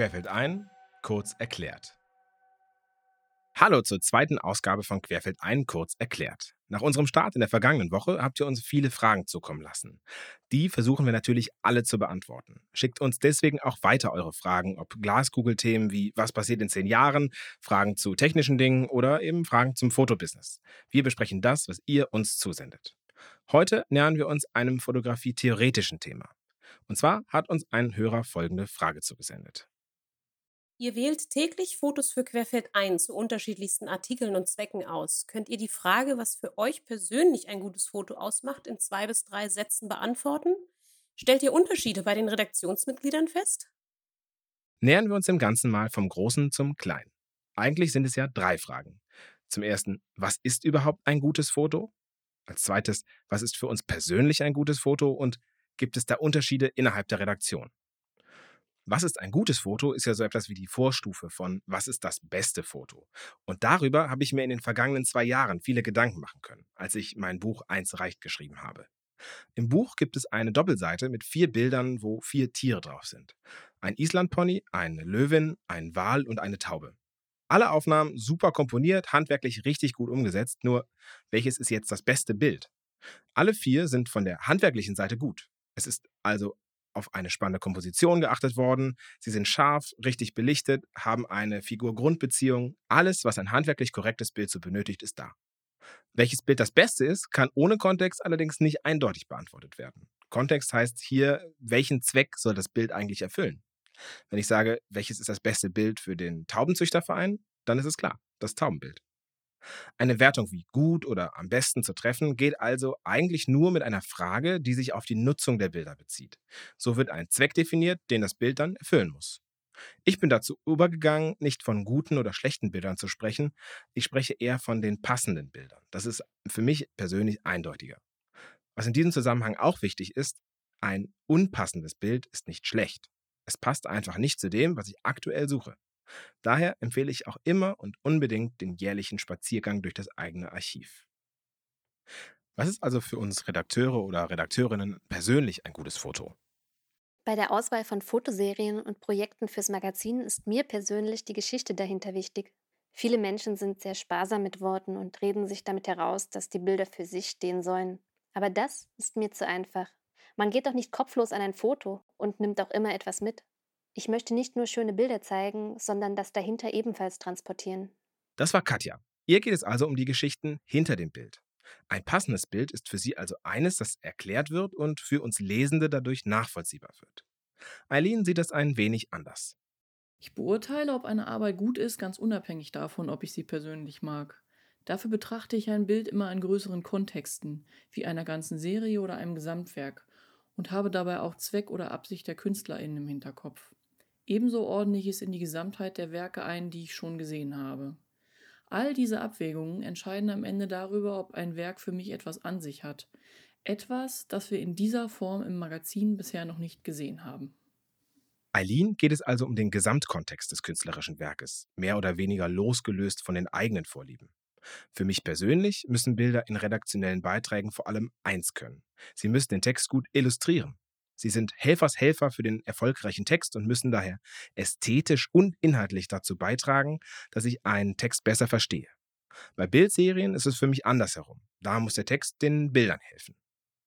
Querfeld ein, kurz erklärt. Hallo zur zweiten Ausgabe von Querfeld ein, kurz erklärt. Nach unserem Start in der vergangenen Woche habt ihr uns viele Fragen zukommen lassen. Die versuchen wir natürlich alle zu beantworten. Schickt uns deswegen auch weiter eure Fragen, ob Glaskugelthemen wie was passiert in zehn Jahren, Fragen zu technischen Dingen oder eben Fragen zum Fotobusiness. Wir besprechen das, was ihr uns zusendet. Heute nähern wir uns einem Fotografie-theoretischen Thema. Und zwar hat uns ein Hörer folgende Frage zugesendet. Ihr wählt täglich Fotos für Querfeld ein zu unterschiedlichsten Artikeln und Zwecken aus. Könnt ihr die Frage, was für euch persönlich ein gutes Foto ausmacht, in zwei bis drei Sätzen beantworten? Stellt ihr Unterschiede bei den Redaktionsmitgliedern fest? Nähern wir uns dem Ganzen mal vom Großen zum Kleinen. Eigentlich sind es ja drei Fragen. Zum ersten, was ist überhaupt ein gutes Foto? Als zweites, was ist für uns persönlich ein gutes Foto? Und gibt es da Unterschiede innerhalb der Redaktion? Was ist ein gutes Foto, ist ja so etwas wie die Vorstufe von was ist das beste Foto. Und darüber habe ich mir in den vergangenen zwei Jahren viele Gedanken machen können, als ich mein Buch Eins reicht geschrieben habe. Im Buch gibt es eine Doppelseite mit vier Bildern, wo vier Tiere drauf sind. Ein Islandpony, eine Löwin, ein Wal und eine Taube. Alle Aufnahmen super komponiert, handwerklich richtig gut umgesetzt, nur welches ist jetzt das beste Bild? Alle vier sind von der handwerklichen Seite gut. Es ist also auf eine spannende Komposition geachtet worden. Sie sind scharf, richtig belichtet, haben eine Figur-Grundbeziehung. Alles, was ein handwerklich korrektes Bild so benötigt, ist da. Welches Bild das Beste ist, kann ohne Kontext allerdings nicht eindeutig beantwortet werden. Kontext heißt hier, welchen Zweck soll das Bild eigentlich erfüllen? Wenn ich sage, welches ist das beste Bild für den Taubenzüchterverein, dann ist es klar, das Taubenbild. Eine Wertung wie gut oder am besten zu treffen geht also eigentlich nur mit einer Frage, die sich auf die Nutzung der Bilder bezieht. So wird ein Zweck definiert, den das Bild dann erfüllen muss. Ich bin dazu übergegangen, nicht von guten oder schlechten Bildern zu sprechen, ich spreche eher von den passenden Bildern. Das ist für mich persönlich eindeutiger. Was in diesem Zusammenhang auch wichtig ist, ein unpassendes Bild ist nicht schlecht. Es passt einfach nicht zu dem, was ich aktuell suche. Daher empfehle ich auch immer und unbedingt den jährlichen Spaziergang durch das eigene Archiv. Was ist also für uns Redakteure oder Redakteurinnen persönlich ein gutes Foto? Bei der Auswahl von Fotoserien und Projekten fürs Magazin ist mir persönlich die Geschichte dahinter wichtig. Viele Menschen sind sehr sparsam mit Worten und reden sich damit heraus, dass die Bilder für sich stehen sollen. Aber das ist mir zu einfach. Man geht doch nicht kopflos an ein Foto und nimmt auch immer etwas mit. Ich möchte nicht nur schöne Bilder zeigen, sondern das dahinter ebenfalls transportieren. Das war Katja. Ihr geht es also um die Geschichten hinter dem Bild. Ein passendes Bild ist für sie also eines, das erklärt wird und für uns Lesende dadurch nachvollziehbar wird. Eileen sieht das ein wenig anders. Ich beurteile, ob eine Arbeit gut ist, ganz unabhängig davon, ob ich sie persönlich mag. Dafür betrachte ich ein Bild immer in größeren Kontexten, wie einer ganzen Serie oder einem Gesamtwerk, und habe dabei auch Zweck oder Absicht der KünstlerInnen im Hinterkopf. Ebenso ordne ich es in die Gesamtheit der Werke ein, die ich schon gesehen habe. All diese Abwägungen entscheiden am Ende darüber, ob ein Werk für mich etwas an sich hat. Etwas, das wir in dieser Form im Magazin bisher noch nicht gesehen haben. Eileen geht es also um den Gesamtkontext des künstlerischen Werkes, mehr oder weniger losgelöst von den eigenen Vorlieben. Für mich persönlich müssen Bilder in redaktionellen Beiträgen vor allem eins können. Sie müssen den Text gut illustrieren. Sie sind Helfershelfer für den erfolgreichen Text und müssen daher ästhetisch und inhaltlich dazu beitragen, dass ich einen Text besser verstehe. Bei Bildserien ist es für mich andersherum. Da muss der Text den Bildern helfen.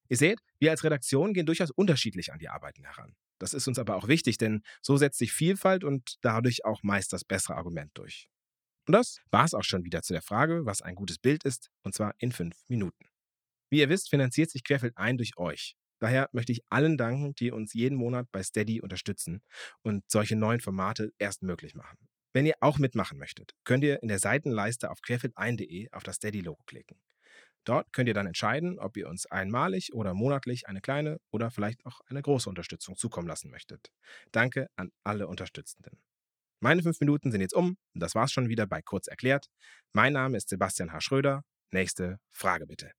Ihr seht, wir als Redaktion gehen durchaus unterschiedlich an die Arbeiten heran. Das ist uns aber auch wichtig, denn so setzt sich Vielfalt und dadurch auch meist das bessere Argument durch. Und das war es auch schon wieder zu der Frage, was ein gutes Bild ist, und zwar in fünf Minuten. Wie ihr wisst, finanziert sich Querfeld ein durch euch. Daher möchte ich allen danken, die uns jeden Monat bei Steady unterstützen und solche neuen Formate erst möglich machen. Wenn ihr auch mitmachen möchtet, könnt ihr in der Seitenleiste auf querfeld1.de auf das Steady-Logo klicken. Dort könnt ihr dann entscheiden, ob ihr uns einmalig oder monatlich eine kleine oder vielleicht auch eine große Unterstützung zukommen lassen möchtet. Danke an alle Unterstützenden. Meine fünf Minuten sind jetzt um und das war's schon wieder bei Kurz erklärt. Mein Name ist Sebastian H. Schröder. Nächste Frage bitte.